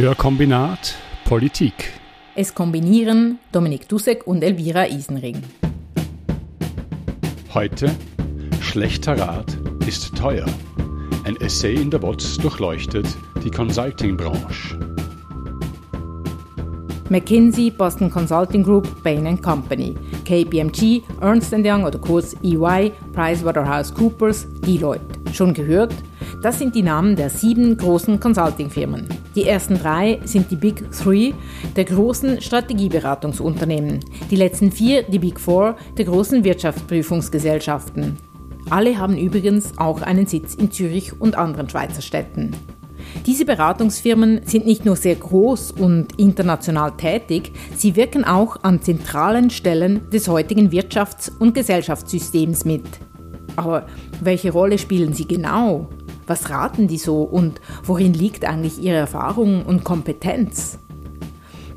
Hörkombinat Politik. Es kombinieren Dominik Dussek und Elvira Isenring. Heute Schlechter Rat ist teuer. Ein Essay in der WOTS durchleuchtet die Consulting-Branche. McKinsey, Boston Consulting Group, Bain Company, KPMG, Ernst Young oder kurz EY, PricewaterhouseCoopers, Deloitte. Schon gehört? Das sind die Namen der sieben großen Consulting-Firmen. Die ersten drei sind die Big Three der großen Strategieberatungsunternehmen, die letzten vier die Big Four der großen Wirtschaftsprüfungsgesellschaften. Alle haben übrigens auch einen Sitz in Zürich und anderen Schweizer Städten. Diese Beratungsfirmen sind nicht nur sehr groß und international tätig, sie wirken auch an zentralen Stellen des heutigen Wirtschafts- und Gesellschaftssystems mit. Aber welche Rolle spielen sie genau? Was raten die so und worin liegt eigentlich ihre Erfahrung und Kompetenz?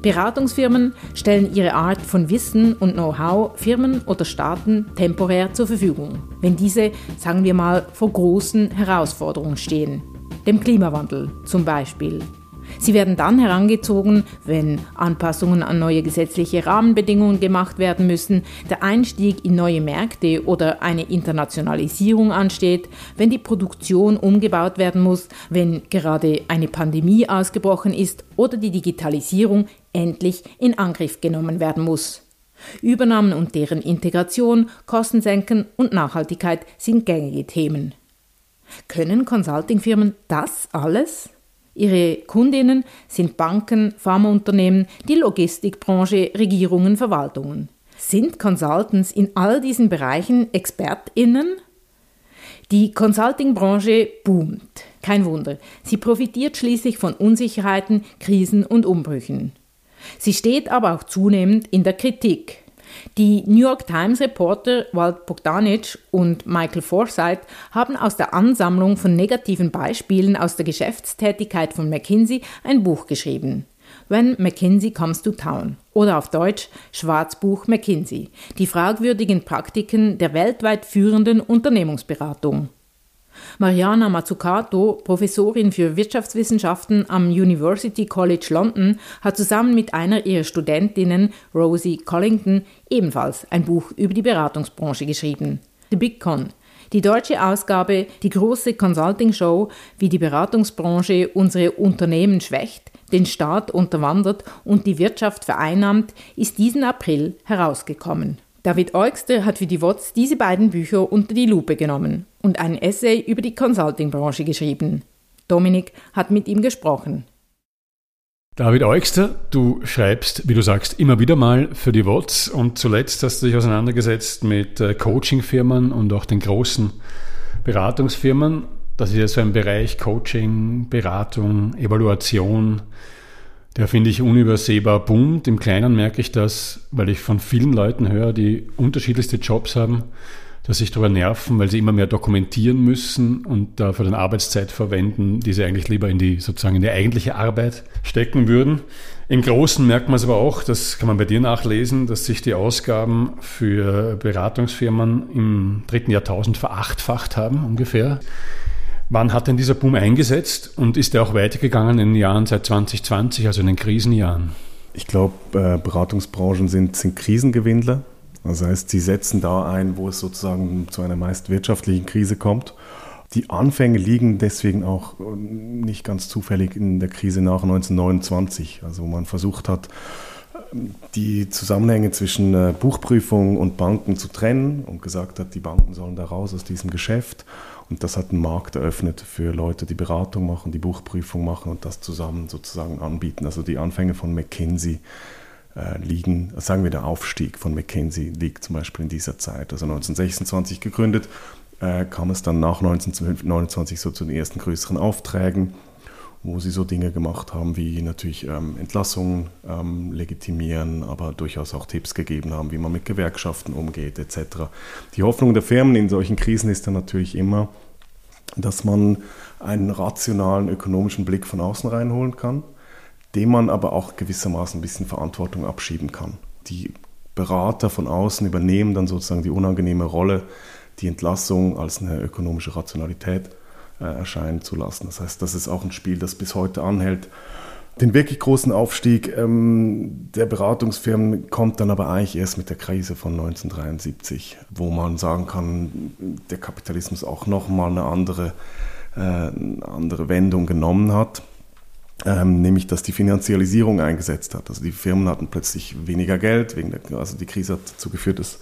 Beratungsfirmen stellen ihre Art von Wissen und Know-how Firmen oder Staaten temporär zur Verfügung, wenn diese, sagen wir mal, vor großen Herausforderungen stehen dem Klimawandel zum Beispiel. Sie werden dann herangezogen, wenn Anpassungen an neue gesetzliche Rahmenbedingungen gemacht werden müssen, der Einstieg in neue Märkte oder eine Internationalisierung ansteht, wenn die Produktion umgebaut werden muss, wenn gerade eine Pandemie ausgebrochen ist oder die Digitalisierung endlich in Angriff genommen werden muss. Übernahmen und deren Integration, Kosten senken und Nachhaltigkeit sind gängige Themen. Können Consultingfirmen das alles? Ihre Kundinnen sind Banken, Pharmaunternehmen, die Logistikbranche, Regierungen, Verwaltungen. Sind Consultants in all diesen Bereichen ExpertInnen? Die Consultingbranche boomt. Kein Wunder. Sie profitiert schließlich von Unsicherheiten, Krisen und Umbrüchen. Sie steht aber auch zunehmend in der Kritik. Die New York Times Reporter Walt Bogdanich und Michael Forsyth haben aus der Ansammlung von negativen Beispielen aus der Geschäftstätigkeit von McKinsey ein Buch geschrieben. When McKinsey Comes to Town oder auf Deutsch Schwarzbuch McKinsey, die fragwürdigen Praktiken der weltweit führenden Unternehmensberatung. Mariana Mazzucato, Professorin für Wirtschaftswissenschaften am University College London, hat zusammen mit einer ihrer Studentinnen, Rosie Collington, ebenfalls ein Buch über die Beratungsbranche geschrieben. The Big Con. Die deutsche Ausgabe, die große Consulting-Show, wie die Beratungsbranche unsere Unternehmen schwächt, den Staat unterwandert und die Wirtschaft vereinnahmt, ist diesen April herausgekommen. David Eugster hat für die WOTS diese beiden Bücher unter die Lupe genommen und ein Essay über die Consulting-Branche geschrieben. Dominik hat mit ihm gesprochen. David Eugster, du schreibst, wie du sagst, immer wieder mal für die WOTS und zuletzt hast du dich auseinandergesetzt mit äh, Coaching-Firmen und auch den großen Beratungsfirmen. Das ist ja so ein Bereich Coaching, Beratung, Evaluation, der finde ich unübersehbar boomt. Im Kleinen merke ich das, weil ich von vielen Leuten höre, die unterschiedlichste Jobs haben, dass sich darüber nerven, weil sie immer mehr dokumentieren müssen und dafür dann Arbeitszeit verwenden, die sie eigentlich lieber in die sozusagen in die eigentliche Arbeit stecken würden. Im Großen merkt man es aber auch, das kann man bei dir nachlesen, dass sich die Ausgaben für Beratungsfirmen im dritten Jahrtausend verachtfacht haben ungefähr. Wann hat denn dieser Boom eingesetzt und ist er auch weitergegangen in den Jahren seit 2020, also in den Krisenjahren? Ich glaube, äh, Beratungsbranchen sind, sind Krisengewindler. Das heißt, sie setzen da ein, wo es sozusagen zu einer meist wirtschaftlichen Krise kommt. Die Anfänge liegen deswegen auch äh, nicht ganz zufällig in der Krise nach 1929, also wo man versucht hat, die Zusammenhänge zwischen äh, Buchprüfung und Banken zu trennen und gesagt hat, die Banken sollen da raus aus diesem Geschäft. Und das hat einen Markt eröffnet für Leute, die Beratung machen, die Buchprüfung machen und das zusammen sozusagen anbieten. Also die Anfänge von McKinsey äh, liegen, sagen wir der Aufstieg von McKinsey liegt zum Beispiel in dieser Zeit. Also 1926 gegründet, äh, kam es dann nach 1929 so zu den ersten größeren Aufträgen wo sie so Dinge gemacht haben wie natürlich ähm, Entlassungen ähm, legitimieren, aber durchaus auch Tipps gegeben haben, wie man mit Gewerkschaften umgeht etc. Die Hoffnung der Firmen in solchen Krisen ist dann natürlich immer, dass man einen rationalen ökonomischen Blick von außen reinholen kann, dem man aber auch gewissermaßen ein bisschen Verantwortung abschieben kann. Die Berater von außen übernehmen dann sozusagen die unangenehme Rolle, die Entlassung als eine ökonomische Rationalität äh, erscheinen zu lassen. Das heißt, das ist auch ein Spiel, das bis heute anhält. Den wirklich großen Aufstieg ähm, der Beratungsfirmen kommt dann aber eigentlich erst mit der Krise von 1973, wo man sagen kann, der Kapitalismus auch nochmal eine andere, äh, eine andere Wendung genommen hat. Ähm, nämlich dass die Finanzialisierung eingesetzt hat. Also die Firmen hatten plötzlich weniger Geld, wegen der, also die Krise hat dazu geführt, dass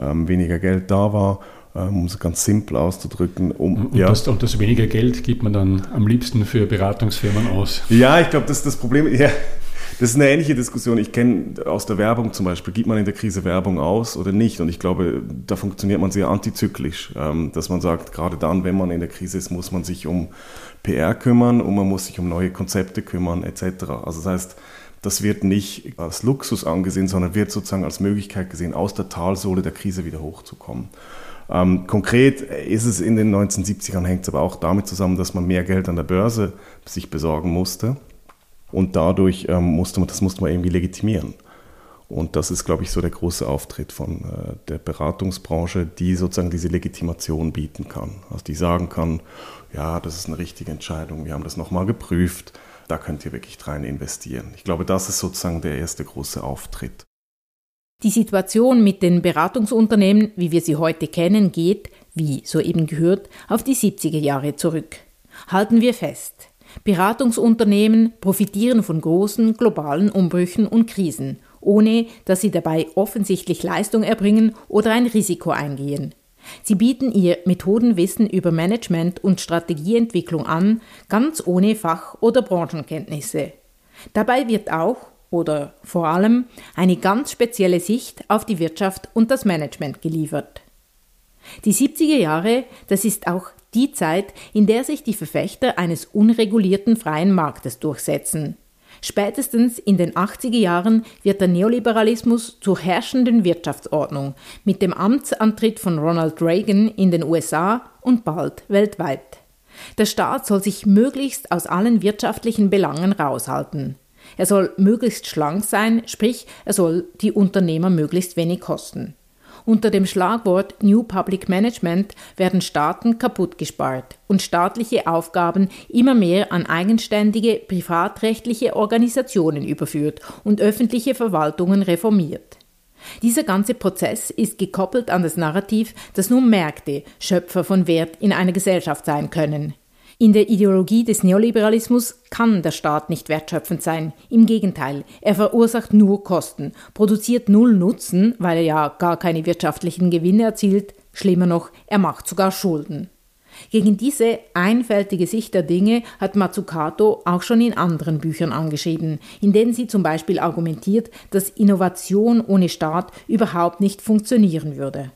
ähm, weniger Geld da war ähm, um es ganz simpel auszudrücken. Um, und, ja. das, und, das, weniger Geld gibt man dann am liebsten für Beratungsfirmen aus. Ja, ich glaube, das ist das Problem. Ja, das ist eine ähnliche Diskussion. Ich kenne aus der Werbung zum Beispiel, gibt man in der Krise Werbung aus oder nicht? Und ich glaube, da funktioniert man sehr antizyklisch, ähm, dass man sagt, gerade dann, wenn man in der Krise ist, muss man sich um PR kümmern und man muss sich um neue Konzepte kümmern etc. Also das heißt, das wird nicht als Luxus angesehen, sondern wird sozusagen als Möglichkeit gesehen, aus der Talsohle der Krise wieder hochzukommen. Ähm, konkret ist es in den 1970ern, hängt es aber auch damit zusammen, dass man mehr Geld an der Börse sich besorgen musste. Und dadurch ähm, musste man, das musste man irgendwie legitimieren. Und das ist, glaube ich, so der große Auftritt von äh, der Beratungsbranche, die sozusagen diese Legitimation bieten kann. Also die sagen kann, ja, das ist eine richtige Entscheidung, wir haben das nochmal geprüft, da könnt ihr wirklich rein investieren. Ich glaube, das ist sozusagen der erste große Auftritt. Die Situation mit den Beratungsunternehmen, wie wir sie heute kennen, geht, wie soeben gehört, auf die 70er Jahre zurück. Halten wir fest. Beratungsunternehmen profitieren von großen globalen Umbrüchen und Krisen, ohne dass sie dabei offensichtlich Leistung erbringen oder ein Risiko eingehen. Sie bieten ihr Methodenwissen über Management und Strategieentwicklung an, ganz ohne Fach- oder Branchenkenntnisse. Dabei wird auch, oder vor allem eine ganz spezielle Sicht auf die Wirtschaft und das Management geliefert. Die 70er Jahre, das ist auch die Zeit, in der sich die Verfechter eines unregulierten freien Marktes durchsetzen. Spätestens in den 80er Jahren wird der Neoliberalismus zur herrschenden Wirtschaftsordnung mit dem Amtsantritt von Ronald Reagan in den USA und bald weltweit. Der Staat soll sich möglichst aus allen wirtschaftlichen Belangen raushalten. Er soll möglichst schlank sein, sprich, er soll die Unternehmer möglichst wenig kosten. Unter dem Schlagwort New Public Management werden Staaten kaputtgespart und staatliche Aufgaben immer mehr an eigenständige privatrechtliche Organisationen überführt und öffentliche Verwaltungen reformiert. Dieser ganze Prozess ist gekoppelt an das Narrativ, dass nur Märkte Schöpfer von Wert in einer Gesellschaft sein können. In der Ideologie des Neoliberalismus kann der Staat nicht wertschöpfend sein. Im Gegenteil, er verursacht nur Kosten, produziert null Nutzen, weil er ja gar keine wirtschaftlichen Gewinne erzielt, schlimmer noch, er macht sogar Schulden. Gegen diese einfältige Sicht der Dinge hat Mazzucato auch schon in anderen Büchern angeschrieben, in denen sie zum Beispiel argumentiert, dass Innovation ohne Staat überhaupt nicht funktionieren würde.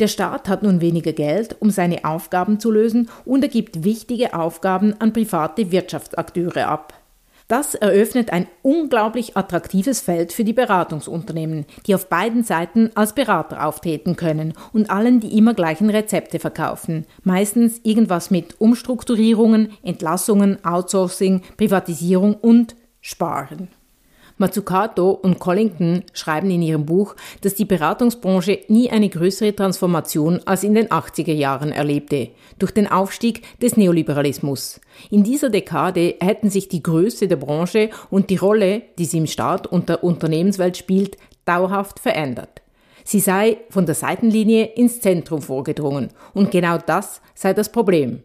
Der Staat hat nun weniger Geld, um seine Aufgaben zu lösen und er gibt wichtige Aufgaben an private Wirtschaftsakteure ab. Das eröffnet ein unglaublich attraktives Feld für die Beratungsunternehmen, die auf beiden Seiten als Berater auftreten können und allen die immer gleichen Rezepte verkaufen. Meistens irgendwas mit Umstrukturierungen, Entlassungen, Outsourcing, Privatisierung und Sparen. Mazzucato und Collington schreiben in ihrem Buch, dass die Beratungsbranche nie eine größere Transformation als in den 80er Jahren erlebte, durch den Aufstieg des Neoliberalismus. In dieser Dekade hätten sich die Größe der Branche und die Rolle, die sie im Staat und der Unternehmenswelt spielt, dauerhaft verändert. Sie sei von der Seitenlinie ins Zentrum vorgedrungen und genau das sei das Problem.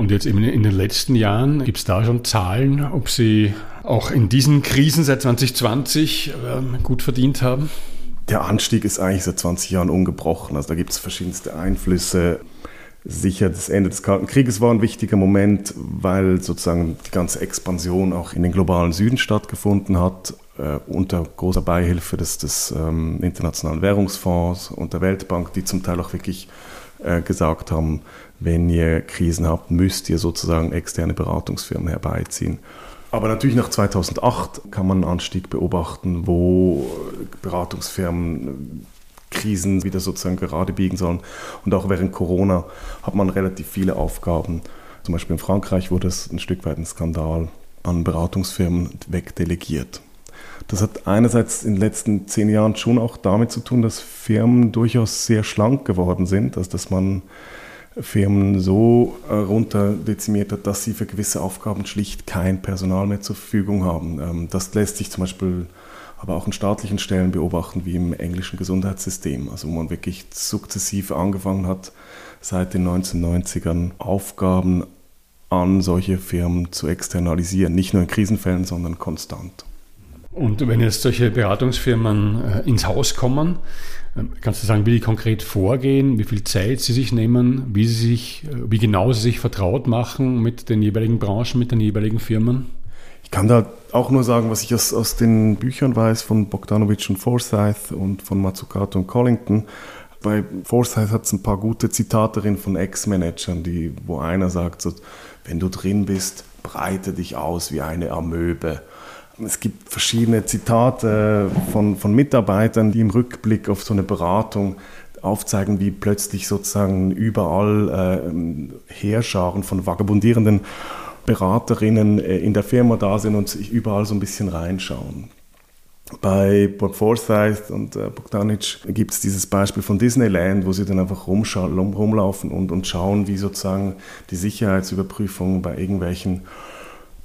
Und jetzt eben in den letzten Jahren, gibt es da schon Zahlen, ob Sie auch in diesen Krisen seit 2020 äh, gut verdient haben? Der Anstieg ist eigentlich seit 20 Jahren ungebrochen. Also da gibt es verschiedenste Einflüsse. Sicher, das Ende des Kalten Krieges war ein wichtiger Moment, weil sozusagen die ganze Expansion auch in den globalen Süden stattgefunden hat, äh, unter großer Beihilfe des, des ähm, Internationalen Währungsfonds und der Weltbank, die zum Teil auch wirklich äh, gesagt haben, wenn ihr Krisen habt, müsst ihr sozusagen externe Beratungsfirmen herbeiziehen. Aber natürlich nach 2008 kann man einen Anstieg beobachten, wo Beratungsfirmen Krisen wieder sozusagen gerade biegen sollen. Und auch während Corona hat man relativ viele Aufgaben. Zum Beispiel in Frankreich wurde es ein Stück weit ein Skandal an Beratungsfirmen wegdelegiert. Das hat einerseits in den letzten zehn Jahren schon auch damit zu tun, dass Firmen durchaus sehr schlank geworden sind, also dass man Firmen so äh, runterdezimiert hat, dass sie für gewisse Aufgaben schlicht kein Personal mehr zur Verfügung haben. Ähm, das lässt sich zum Beispiel aber auch in staatlichen Stellen beobachten, wie im englischen Gesundheitssystem, also wo man wirklich sukzessive angefangen hat, seit den 1990ern Aufgaben an solche Firmen zu externalisieren, nicht nur in Krisenfällen, sondern konstant. Und wenn jetzt solche Beratungsfirmen äh, ins Haus kommen, ähm, kannst du sagen, wie die konkret vorgehen, wie viel Zeit sie sich nehmen, wie, sie sich, äh, wie genau sie sich vertraut machen mit den jeweiligen Branchen, mit den jeweiligen Firmen? Ich kann da auch nur sagen, was ich aus, aus den Büchern weiß von Bogdanovich und Forsyth und von Mazzucato und Collington. Bei Forsyth hat es ein paar gute Zitate drin von Ex-Managern, wo einer sagt, so, wenn du drin bist, breite dich aus wie eine Amöbe. Es gibt verschiedene Zitate von, von Mitarbeitern, die im Rückblick auf so eine Beratung aufzeigen, wie plötzlich sozusagen überall äh, Heerscharen von vagabundierenden Beraterinnen äh, in der Firma da sind und sich überall so ein bisschen reinschauen. Bei Bob Forsyth und äh, Bogdanic gibt es dieses Beispiel von Disneyland, wo sie dann einfach rumlaufen und, und schauen, wie sozusagen die Sicherheitsüberprüfung bei irgendwelchen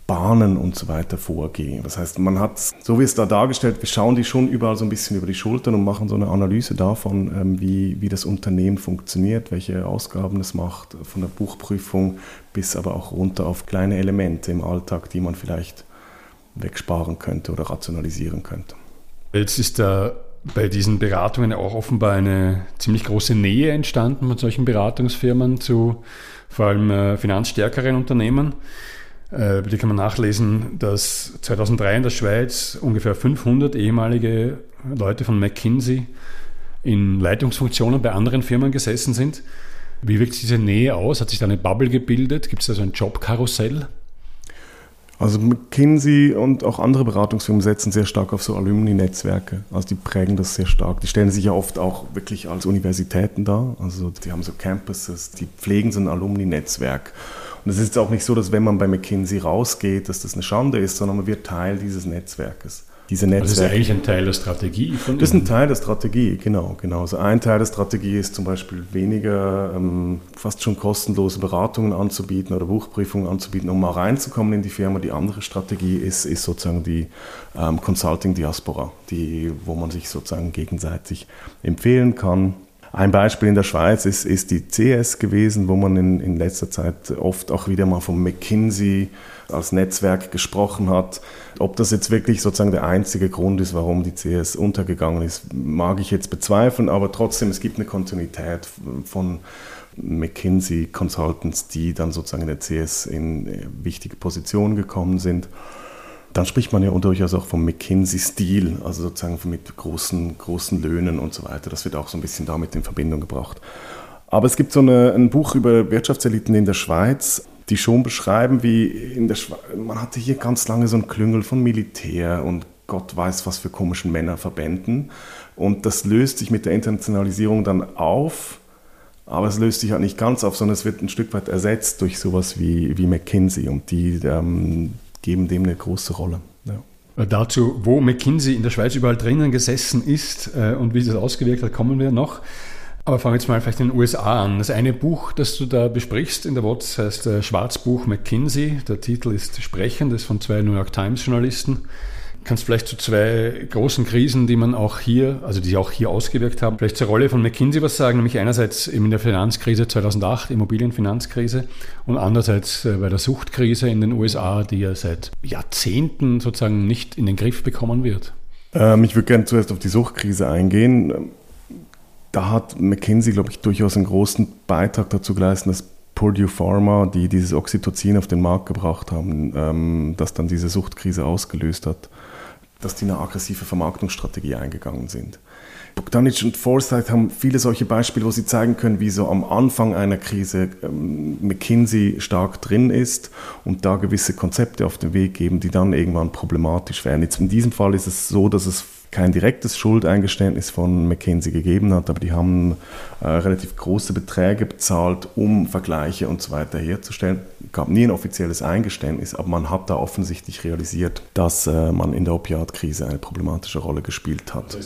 Bahnen und so weiter vorgehen. Das heißt, man hat, so wie es da dargestellt, wir schauen die schon überall so ein bisschen über die Schultern und machen so eine Analyse davon, ähm, wie, wie das Unternehmen funktioniert, welche Ausgaben es macht, von der Buchprüfung bis aber auch runter auf kleine Elemente im Alltag, die man vielleicht wegsparen könnte oder rationalisieren könnte. Jetzt ist da bei diesen Beratungen auch offenbar eine ziemlich große Nähe entstanden von solchen Beratungsfirmen zu vor allem äh, finanzstärkeren Unternehmen. Äh, die kann man nachlesen, dass 2003 in der Schweiz ungefähr 500 ehemalige Leute von McKinsey in Leitungsfunktionen bei anderen Firmen gesessen sind. Wie wirkt sich diese Nähe aus? Hat sich da eine Bubble gebildet? Gibt es da so ein Jobkarussell? Also McKinsey und auch andere Beratungsfirmen setzen sehr stark auf so Alumni-Netzwerke. Also die prägen das sehr stark. Die stellen sich ja oft auch wirklich als Universitäten dar. Also die haben so Campuses, die pflegen so ein Alumni-Netzwerk. Und es ist auch nicht so, dass wenn man bei McKinsey rausgeht, dass das eine Schande ist, sondern man wird Teil dieses Netzwerkes. Diese Netzwerke. Das ist eigentlich ein Teil der Strategie von Das ist ein Teil der Strategie, genau. genau. Also ein Teil der Strategie ist zum Beispiel weniger ähm, fast schon kostenlose Beratungen anzubieten oder Buchprüfungen anzubieten, um mal reinzukommen in die Firma. Die andere Strategie ist, ist sozusagen die ähm, Consulting-Diaspora, die, wo man sich sozusagen gegenseitig empfehlen kann ein Beispiel in der Schweiz ist, ist die CS gewesen, wo man in, in letzter Zeit oft auch wieder mal von McKinsey als Netzwerk gesprochen hat. Ob das jetzt wirklich sozusagen der einzige Grund ist, warum die CS untergegangen ist, mag ich jetzt bezweifeln, aber trotzdem, es gibt eine Kontinuität von McKinsey Consultants, die dann sozusagen in der CS in wichtige Positionen gekommen sind dann spricht man ja durchaus auch vom McKinsey-Stil, also sozusagen mit großen, großen Löhnen und so weiter. Das wird auch so ein bisschen damit in Verbindung gebracht. Aber es gibt so eine, ein Buch über Wirtschaftseliten in der Schweiz, die schon beschreiben, wie in der Schweiz, man hatte hier ganz lange so ein Klüngel von Militär und Gott weiß was für komischen Männerverbänden. Und das löst sich mit der Internationalisierung dann auf. Aber es löst sich halt nicht ganz auf, sondern es wird ein Stück weit ersetzt durch sowas wie, wie McKinsey. Und die, ähm, geben dem eine große Rolle. Ja. Äh, dazu, wo McKinsey in der Schweiz überall drinnen gesessen ist äh, und wie sich das ausgewirkt hat, kommen wir noch. Aber fangen wir jetzt mal vielleicht in den USA an. Das eine Buch, das du da besprichst in der WOTS, heißt äh, Schwarzbuch McKinsey. Der Titel ist Sprechen, das ist von zwei New York Times Journalisten. Kannst vielleicht zu zwei großen Krisen, die man auch hier, also die auch hier ausgewirkt haben, vielleicht zur Rolle von McKinsey was sagen, nämlich einerseits in der Finanzkrise 2008, Immobilienfinanzkrise und andererseits äh, bei der Suchtkrise in den USA, die ja seit Jahrzehnten sozusagen nicht in den Griff bekommen wird. Ähm, ich würde gerne zuerst auf die Suchtkrise eingehen. Da hat McKinsey, glaube ich, durchaus einen großen Beitrag dazu geleistet, dass Purdue Pharma, die dieses Oxytocin auf den Markt gebracht haben, ähm, das dann diese Suchtkrise ausgelöst hat dass die eine aggressive Vermarktungsstrategie eingegangen sind. Bogdanic und Forsyth haben viele solche Beispiele, wo sie zeigen können, wie so am Anfang einer Krise ähm, McKinsey stark drin ist und da gewisse Konzepte auf den Weg geben, die dann irgendwann problematisch werden. Jetzt in diesem Fall ist es so, dass es kein direktes Schuldeingeständnis von McKinsey gegeben hat, aber die haben äh, relativ große Beträge bezahlt, um Vergleiche und so weiter herzustellen. Es gab nie ein offizielles Eingeständnis, aber man hat da offensichtlich realisiert, dass äh, man in der Opiatkrise eine problematische Rolle gespielt hat.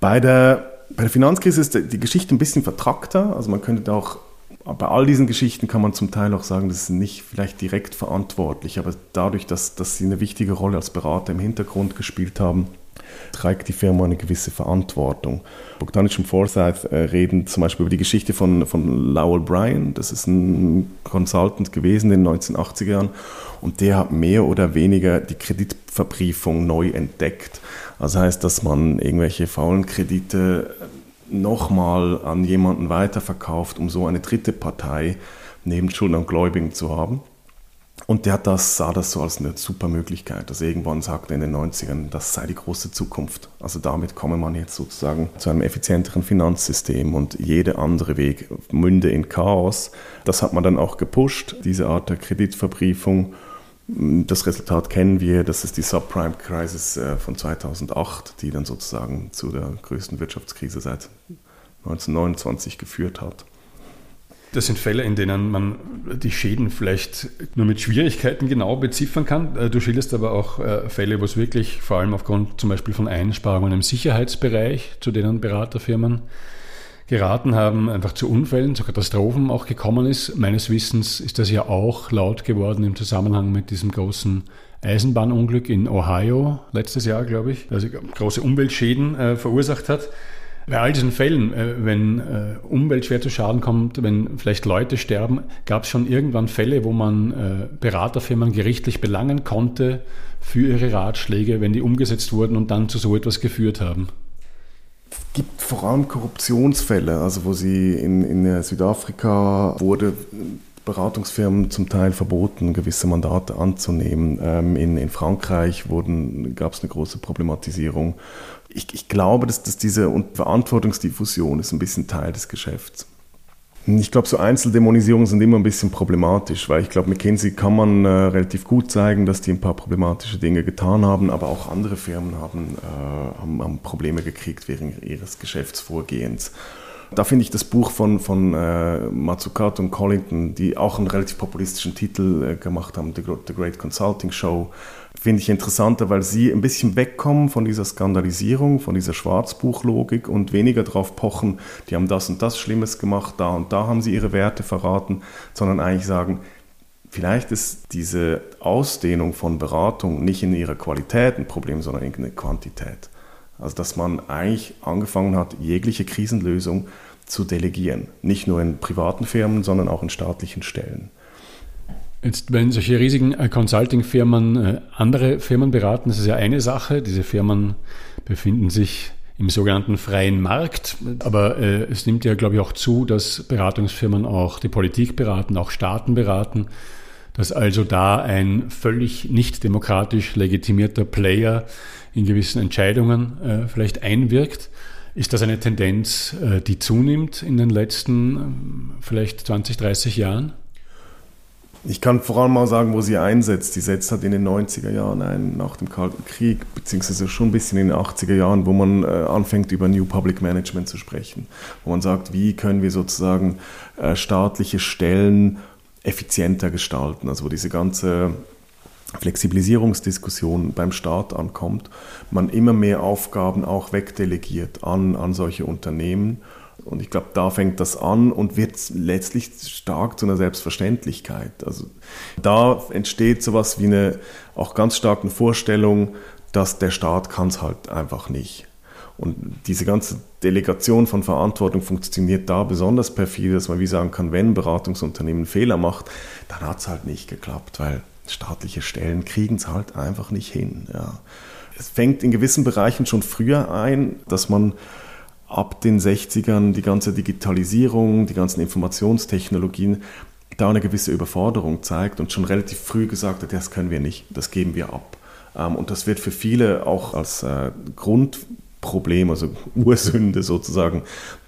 Bei der, bei der Finanzkrise ist die Geschichte ein bisschen vertrackter, also man könnte auch bei all diesen Geschichten kann man zum Teil auch sagen, das ist nicht vielleicht direkt verantwortlich, aber dadurch, dass, dass sie eine wichtige Rolle als Berater im Hintergrund gespielt haben, trägt die Firma eine gewisse Verantwortung. Bogdanich und Forsyth äh, reden zum Beispiel über die Geschichte von, von Lowell Bryan. Das ist ein Consultant gewesen in den 1980er Jahren und der hat mehr oder weniger die Kreditverbriefung neu entdeckt. Das heißt, dass man irgendwelche faulen Kredite nochmal an jemanden weiterverkauft, um so eine dritte Partei neben Schuldner und Gläubigen zu haben. Und der das, sah das so als eine super Möglichkeit. Also irgendwann sagte in den 90ern, das sei die große Zukunft. Also damit komme man jetzt sozusagen zu einem effizienteren Finanzsystem und jeder andere Weg münde in Chaos. Das hat man dann auch gepusht, diese Art der Kreditverbriefung. Das Resultat kennen wir, das ist die Subprime Crisis äh, von 2008, die dann sozusagen zu der größten Wirtschaftskrise seit 1929 geführt hat. Das sind Fälle, in denen man die Schäden vielleicht nur mit Schwierigkeiten genau beziffern kann. Äh, du schilderst aber auch äh, Fälle, wo es wirklich vor allem aufgrund zum Beispiel von Einsparungen im Sicherheitsbereich, zu denen Beraterfirmen geraten haben, einfach zu Unfällen, zu Katastrophen auch gekommen ist. Meines Wissens ist das ja auch laut geworden im Zusammenhang mit diesem großen Eisenbahnunglück in Ohio letztes Jahr, glaube ich, das große Umweltschäden äh, verursacht hat. Bei all diesen Fällen, äh, wenn äh, Umwelt schwer zu Schaden kommt, wenn vielleicht Leute sterben, gab es schon irgendwann Fälle, wo man äh, Beraterfirmen gerichtlich belangen konnte für ihre Ratschläge, wenn die umgesetzt wurden und dann zu so etwas geführt haben. Es gibt vor allem Korruptionsfälle, also wo sie in, in Südafrika wurde Beratungsfirmen zum Teil verboten, gewisse Mandate anzunehmen. Ähm, in, in Frankreich gab es eine große Problematisierung ich, ich glaube, dass, dass diese Verantwortungsdiffusion ist ein bisschen Teil des Geschäfts. Ich glaube, so Einzeldämonisierungen sind immer ein bisschen problematisch, weil ich glaube, McKinsey kann man äh, relativ gut zeigen, dass die ein paar problematische Dinge getan haben, aber auch andere Firmen haben, äh, haben, haben Probleme gekriegt während ihres Geschäftsvorgehens. Da finde ich das Buch von, von äh, Matsukato und Collington, die auch einen relativ populistischen Titel äh, gemacht haben, The, The Great Consulting Show, finde ich interessanter, weil sie ein bisschen wegkommen von dieser Skandalisierung, von dieser Schwarzbuchlogik und weniger darauf pochen, die haben das und das Schlimmes gemacht, da und da haben sie ihre Werte verraten, sondern eigentlich sagen, vielleicht ist diese Ausdehnung von Beratung nicht in ihrer Qualität ein Problem, sondern in der Quantität. Also dass man eigentlich angefangen hat, jegliche Krisenlösung zu delegieren. Nicht nur in privaten Firmen, sondern auch in staatlichen Stellen. Jetzt, wenn solche riesigen äh, Consulting-Firmen äh, andere Firmen beraten, das ist ja eine Sache. Diese Firmen befinden sich im sogenannten freien Markt. Aber äh, es nimmt ja, glaube ich, auch zu, dass Beratungsfirmen auch die Politik beraten, auch Staaten beraten, dass also da ein völlig nicht demokratisch legitimierter Player in gewissen Entscheidungen äh, vielleicht einwirkt. Ist das eine Tendenz, äh, die zunimmt in den letzten äh, vielleicht 20, 30 Jahren? Ich kann vor allem mal sagen, wo sie einsetzt. Die setzt halt in den 90er Jahren ein, nach dem Kalten Krieg, beziehungsweise schon ein bisschen in den 80er Jahren, wo man äh, anfängt, über New Public Management zu sprechen. Wo man sagt, wie können wir sozusagen äh, staatliche Stellen effizienter gestalten. Also wo diese ganze Flexibilisierungsdiskussion beim Staat ankommt, man immer mehr Aufgaben auch wegdelegiert an, an solche Unternehmen und ich glaube, da fängt das an und wird letztlich stark zu einer Selbstverständlichkeit. Also da entsteht sowas wie eine auch ganz starke Vorstellung, dass der Staat kann es halt einfach nicht. Und diese ganze Delegation von Verantwortung funktioniert da besonders perfide, dass man wie sagen kann, wenn ein Beratungsunternehmen Fehler macht, dann hat es halt nicht geklappt, weil staatliche Stellen kriegen es halt einfach nicht hin. Ja. Es fängt in gewissen Bereichen schon früher ein, dass man ab den 60ern die ganze Digitalisierung, die ganzen Informationstechnologien da eine gewisse Überforderung zeigt und schon relativ früh gesagt hat, das können wir nicht, das geben wir ab. Ähm, und das wird für viele auch als äh, Grundproblem, also Ursünde sozusagen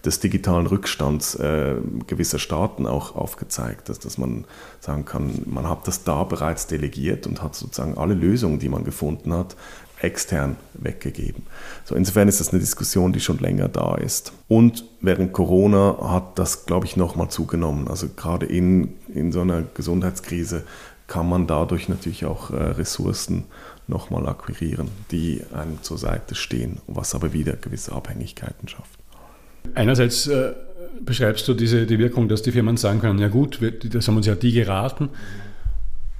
des digitalen Rückstands äh, gewisser Staaten auch aufgezeigt, dass, dass man sagen kann, man hat das da bereits delegiert und hat sozusagen alle Lösungen, die man gefunden hat, extern weggegeben. So insofern ist das eine Diskussion, die schon länger da ist. Und während Corona hat das, glaube ich, nochmal zugenommen. Also gerade in, in so einer Gesundheitskrise kann man dadurch natürlich auch äh, Ressourcen nochmal akquirieren, die einem zur Seite stehen, was aber wieder gewisse Abhängigkeiten schafft. Einerseits äh, beschreibst du diese, die Wirkung, dass die Firmen sagen können, ja gut, das haben uns ja die geraten.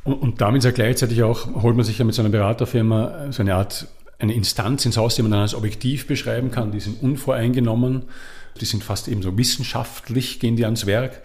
Und, und damit ja gleichzeitig auch, holt man sich ja mit so einer Beraterfirma so eine Art, eine Instanz ins Haus, die man dann als objektiv beschreiben kann. Die sind unvoreingenommen, die sind fast eben so wissenschaftlich, gehen die ans Werk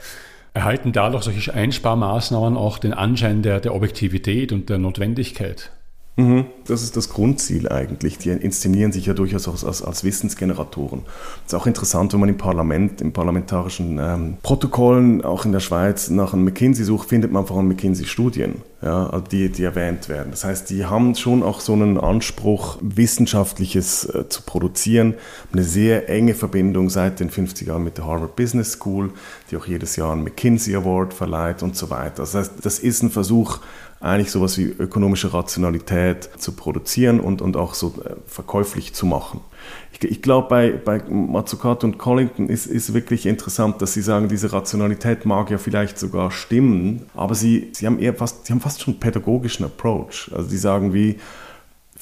erhalten dadurch solche Einsparmaßnahmen auch den Anschein der, der Objektivität und der Notwendigkeit. Mhm. Das ist das Grundziel eigentlich. Die inszenieren sich ja durchaus als, als, als Wissensgeneratoren. Es ist auch interessant, wenn man im Parlament, im parlamentarischen ähm, Protokollen, auch in der Schweiz, nach einem McKinsey sucht, findet man vor allem McKinsey-Studien, ja, die, die erwähnt werden. Das heißt, die haben schon auch so einen Anspruch, Wissenschaftliches äh, zu produzieren. Eine sehr enge Verbindung seit den 50er Jahren mit der Harvard Business School, die auch jedes Jahr einen McKinsey Award verleiht und so weiter. Das heißt, das ist ein Versuch, eigentlich sowas wie ökonomische Rationalität zu produzieren und, und auch so äh, verkäuflich zu machen. Ich, ich glaube, bei, bei Mazzucato und Collington ist, ist wirklich interessant, dass sie sagen, diese Rationalität mag ja vielleicht sogar stimmen, aber sie, sie, haben, eher fast, sie haben fast schon einen pädagogischen Approach. Also sie sagen wie,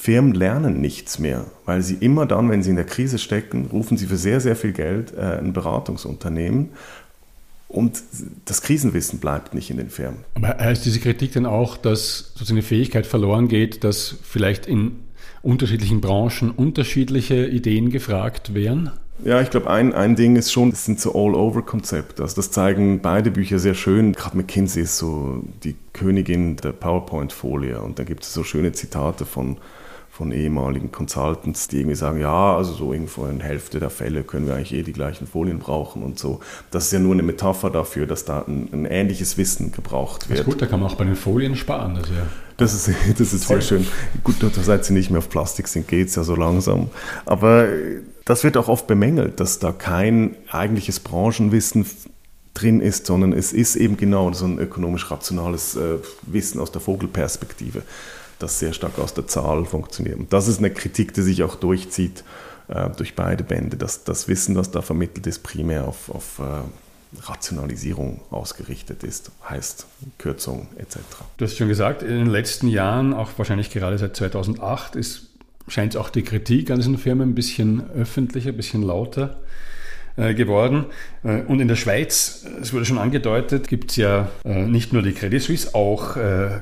Firmen lernen nichts mehr, weil sie immer dann, wenn sie in der Krise stecken, rufen sie für sehr, sehr viel Geld äh, ein Beratungsunternehmen und das Krisenwissen bleibt nicht in den Firmen. Aber heißt diese Kritik dann auch, dass sozusagen eine Fähigkeit verloren geht, dass vielleicht in unterschiedlichen Branchen unterschiedliche Ideen gefragt wären? Ja, ich glaube, ein, ein Ding ist schon, das sind so All-Over-Konzepte. Also das zeigen beide Bücher sehr schön. Gerade McKinsey ist so die Königin der PowerPoint-Folie. Und da gibt es so schöne Zitate von von ehemaligen Consultants, die irgendwie sagen, ja, also so irgendwo in Hälfte der Fälle können wir eigentlich eh die gleichen Folien brauchen und so. Das ist ja nur eine Metapher dafür, dass da ein, ein ähnliches Wissen gebraucht wird. Das ist gut, da kann man auch bei den Folien sparen. Das, ja das ist, das ist sehr schön. Gut, seit sie nicht mehr auf Plastik sind, geht es ja so langsam. Aber das wird auch oft bemängelt, dass da kein eigentliches Branchenwissen drin ist, sondern es ist eben genau so ein ökonomisch rationales äh, Wissen aus der Vogelperspektive das sehr stark aus der Zahl funktioniert. Und das ist eine Kritik, die sich auch durchzieht äh, durch beide Bände, dass das Wissen, das da vermittelt ist, primär auf, auf äh, Rationalisierung ausgerichtet ist, heißt Kürzung etc. Du hast schon gesagt, in den letzten Jahren, auch wahrscheinlich gerade seit 2008, ist, scheint auch die Kritik an diesen Firmen ein bisschen öffentlicher, ein bisschen lauter. Äh, geworden. Äh, und in der Schweiz, es wurde schon angedeutet, gibt es ja äh, nicht nur die Credit Suisse, auch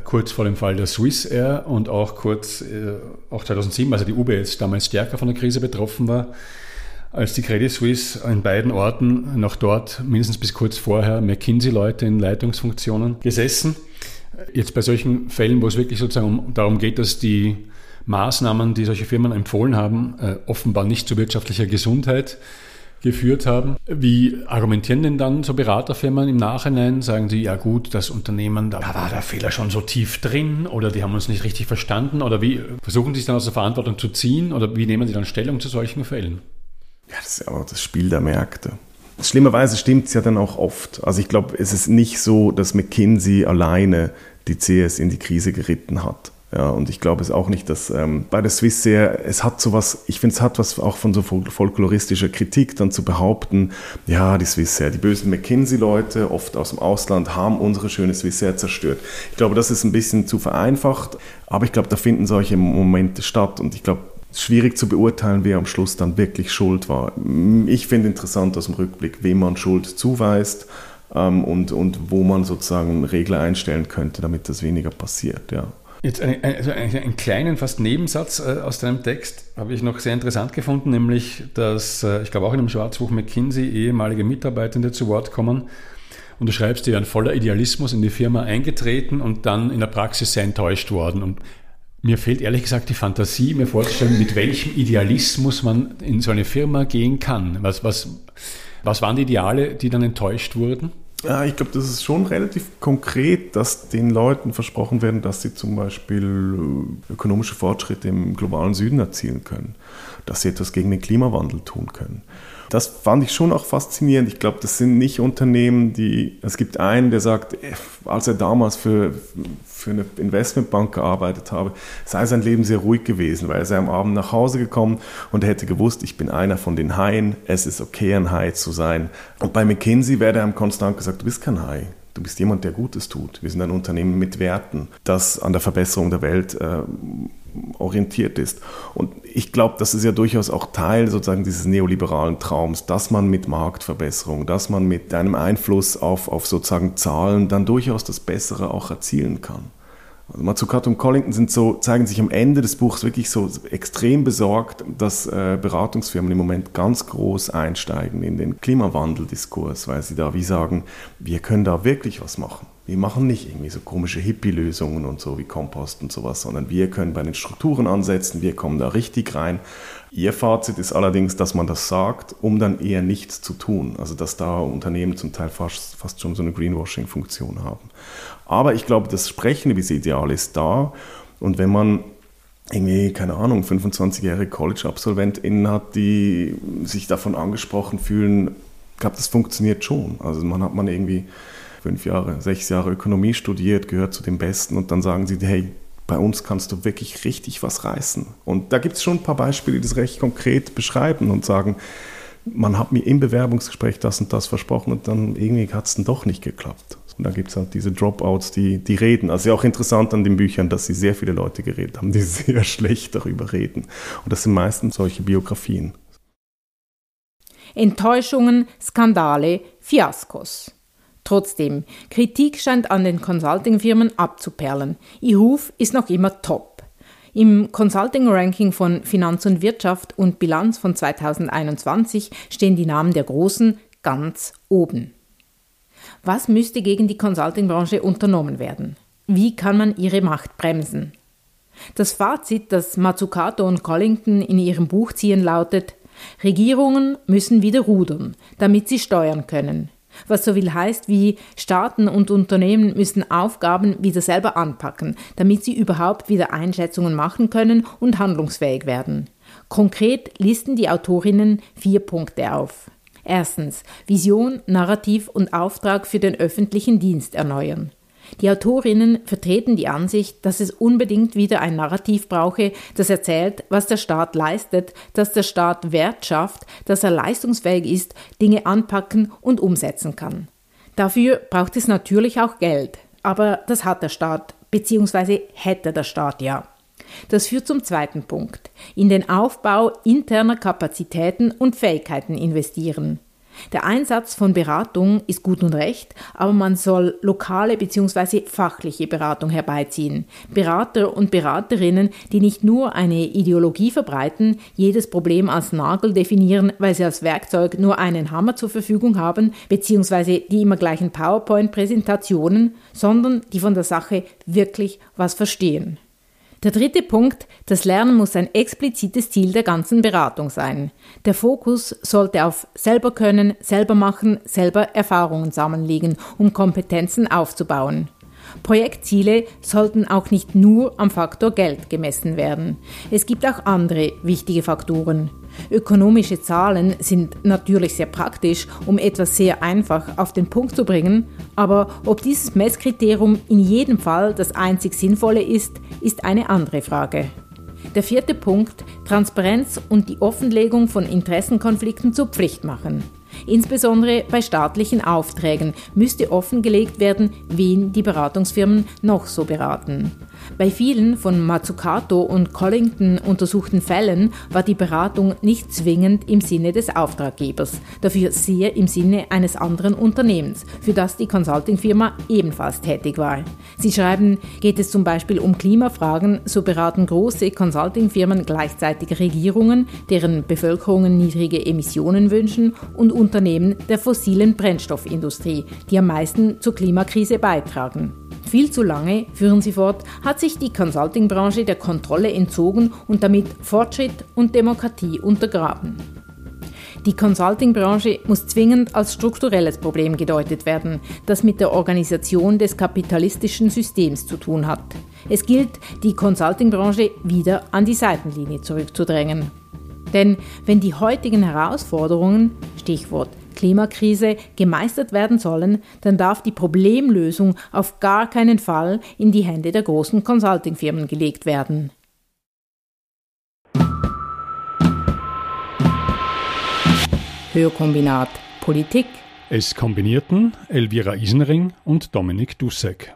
kurz vor dem Fall der Swiss Air und auch kurz, auch 2007, also die UBS damals stärker von der Krise betroffen war, als die Credit Suisse in beiden Orten noch dort mindestens bis kurz vorher McKinsey-Leute in Leitungsfunktionen gesessen. Jetzt bei solchen Fällen, wo es wirklich sozusagen darum geht, dass die Maßnahmen, die solche Firmen empfohlen haben, offenbar nicht zu wirtschaftlicher Gesundheit geführt haben. Wie argumentieren denn dann so Beraterfirmen im Nachhinein? Sagen sie, ja gut, das Unternehmen, da war der Fehler schon so tief drin oder die haben uns nicht richtig verstanden oder wie versuchen sie sich dann aus der Verantwortung zu ziehen oder wie nehmen sie dann Stellung zu solchen Fällen? Ja, das ist ja auch das Spiel der Märkte. Schlimmerweise stimmt es ja dann auch oft. Also ich glaube, es ist nicht so, dass McKinsey alleine die CS in die Krise geritten hat. Ja, und ich glaube es auch nicht, dass ähm, bei der Swissair, es hat sowas, ich finde, es hat was auch von so folkloristischer Kritik, dann zu behaupten, ja, die Swissair, die bösen McKinsey-Leute, oft aus dem Ausland, haben unsere schöne Swissair zerstört. Ich glaube, das ist ein bisschen zu vereinfacht, aber ich glaube, da finden solche Momente statt und ich glaube, schwierig zu beurteilen, wer am Schluss dann wirklich schuld war. Ich finde interessant aus dem Rückblick, wem man Schuld zuweist ähm, und, und wo man sozusagen Regler einstellen könnte, damit das weniger passiert, ja. Jetzt einen, also einen, kleinen, fast Nebensatz äh, aus deinem Text habe ich noch sehr interessant gefunden, nämlich, dass, äh, ich glaube auch in dem Schwarzbuch McKinsey ehemalige Mitarbeitende zu Wort kommen. Und du schreibst, die wären voller Idealismus in die Firma eingetreten und dann in der Praxis sehr enttäuscht worden. Und mir fehlt ehrlich gesagt die Fantasie, mir vorzustellen, mit welchem Idealismus man in so eine Firma gehen kann. Was, was, was waren die Ideale, die dann enttäuscht wurden? Ja, ich glaube, das ist schon relativ konkret, dass den Leuten versprochen werden, dass sie zum Beispiel äh, ökonomische Fortschritte im globalen Süden erzielen können, dass sie etwas gegen den Klimawandel tun können. Das fand ich schon auch faszinierend. Ich glaube, das sind nicht Unternehmen, die. Es gibt einen, der sagt, äh, als er damals für, für eine Investmentbank gearbeitet habe, sei sein Leben sehr ruhig gewesen, weil er sei am Abend nach Hause gekommen und er hätte gewusst, ich bin einer von den Haien, es ist okay, ein Hai zu sein. Und bei McKinsey wäre er ihm konstant gesagt, du bist kein Hai. Du bist jemand, der Gutes tut. Wir sind ein Unternehmen mit Werten, das an der Verbesserung der Welt äh, orientiert ist. Und ich glaube, das ist ja durchaus auch Teil sozusagen dieses neoliberalen Traums, dass man mit Marktverbesserung, dass man mit einem Einfluss auf, auf sozusagen Zahlen dann durchaus das Bessere auch erzielen kann. Also Mazzucato und Collington sind so, zeigen sich am Ende des Buchs wirklich so extrem besorgt, dass äh, Beratungsfirmen im Moment ganz groß einsteigen in den Klimawandeldiskurs, weil sie da wie sagen, wir können da wirklich was machen. Wir machen nicht irgendwie so komische Hippie-Lösungen und so wie Kompost und sowas, sondern wir können bei den Strukturen ansetzen, wir kommen da richtig rein. Ihr Fazit ist allerdings, dass man das sagt, um dann eher nichts zu tun. Also dass da Unternehmen zum Teil fast, fast schon so eine Greenwashing-Funktion haben. Aber ich glaube, das Sprechen über das Ideal ist da. Und wenn man irgendwie, keine Ahnung, 25-jährige College-AbsolventInnen hat, die sich davon angesprochen fühlen, ich glaube, das funktioniert schon. Also man hat man irgendwie fünf Jahre, sechs Jahre Ökonomie studiert, gehört zu den Besten und dann sagen sie, hey, bei uns kannst du wirklich richtig was reißen. Und da gibt es schon ein paar Beispiele, die das recht konkret beschreiben und sagen, man hat mir im Bewerbungsgespräch das und das versprochen und dann irgendwie hat es dann doch nicht geklappt. Und dann gibt es halt diese Dropouts, die, die reden. Also ja auch interessant an den Büchern, dass sie sehr viele Leute geredet haben, die sehr schlecht darüber reden. Und das sind meistens solche Biografien. Enttäuschungen, Skandale, Fiaskos. Trotzdem, Kritik scheint an den Consulting-Firmen abzuperlen. Ihr Ruf ist noch immer top. Im Consulting-Ranking von Finanz und Wirtschaft und Bilanz von 2021 stehen die Namen der Großen ganz oben. Was müsste gegen die Consulting-Branche unternommen werden? Wie kann man ihre Macht bremsen? Das Fazit, das Mazzucato und Collington in ihrem Buch ziehen, lautet: Regierungen müssen wieder rudern, damit sie steuern können. Was so viel heißt wie Staaten und Unternehmen müssen Aufgaben wieder selber anpacken, damit sie überhaupt wieder Einschätzungen machen können und handlungsfähig werden. Konkret listen die Autorinnen vier Punkte auf. Erstens Vision, Narrativ und Auftrag für den öffentlichen Dienst erneuern. Die Autorinnen vertreten die Ansicht, dass es unbedingt wieder ein Narrativ brauche, das erzählt, was der Staat leistet, dass der Staat Wert schafft, dass er leistungsfähig ist, Dinge anpacken und umsetzen kann. Dafür braucht es natürlich auch Geld, aber das hat der Staat, beziehungsweise hätte der Staat ja. Das führt zum zweiten Punkt. In den Aufbau interner Kapazitäten und Fähigkeiten investieren. Der Einsatz von Beratung ist gut und recht, aber man soll lokale bzw. fachliche Beratung herbeiziehen. Berater und Beraterinnen, die nicht nur eine Ideologie verbreiten, jedes Problem als Nagel definieren, weil sie als Werkzeug nur einen Hammer zur Verfügung haben, bzw. die immer gleichen PowerPoint-Präsentationen, sondern die von der Sache wirklich was verstehen. Der dritte Punkt, das Lernen muss ein explizites Ziel der ganzen Beratung sein. Der Fokus sollte auf selber können, selber machen, selber Erfahrungen sammeln liegen, um Kompetenzen aufzubauen. Projektziele sollten auch nicht nur am Faktor Geld gemessen werden. Es gibt auch andere wichtige Faktoren. Ökonomische Zahlen sind natürlich sehr praktisch, um etwas sehr einfach auf den Punkt zu bringen, aber ob dieses Messkriterium in jedem Fall das einzig Sinnvolle ist, ist eine andere Frage. Der vierte Punkt, Transparenz und die Offenlegung von Interessenkonflikten zur Pflicht machen. Insbesondere bei staatlichen Aufträgen müsste offengelegt werden, wen die Beratungsfirmen noch so beraten. Bei vielen von Mazzucato und Collington untersuchten Fällen war die Beratung nicht zwingend im Sinne des Auftraggebers, dafür sehr im Sinne eines anderen Unternehmens, für das die Consultingfirma ebenfalls tätig war. Sie schreiben, geht es zum Beispiel um Klimafragen, so beraten große Consultingfirmen gleichzeitig Regierungen, deren Bevölkerungen niedrige Emissionen wünschen und Unternehmen der fossilen Brennstoffindustrie, die am meisten zur Klimakrise beitragen. Viel zu lange, führen sie fort, hat sich die Consulting-Branche der Kontrolle entzogen und damit Fortschritt und Demokratie untergraben. Die Consulting-Branche muss zwingend als strukturelles Problem gedeutet werden, das mit der Organisation des kapitalistischen Systems zu tun hat. Es gilt, die Consulting-Branche wieder an die Seitenlinie zurückzudrängen. Denn wenn die heutigen Herausforderungen, Stichwort Klimakrise gemeistert werden sollen, dann darf die Problemlösung auf gar keinen Fall in die Hände der großen Consultingfirmen gelegt werden. Hörkombinat Politik. Es kombinierten Elvira Isenring und Dominik Dussek.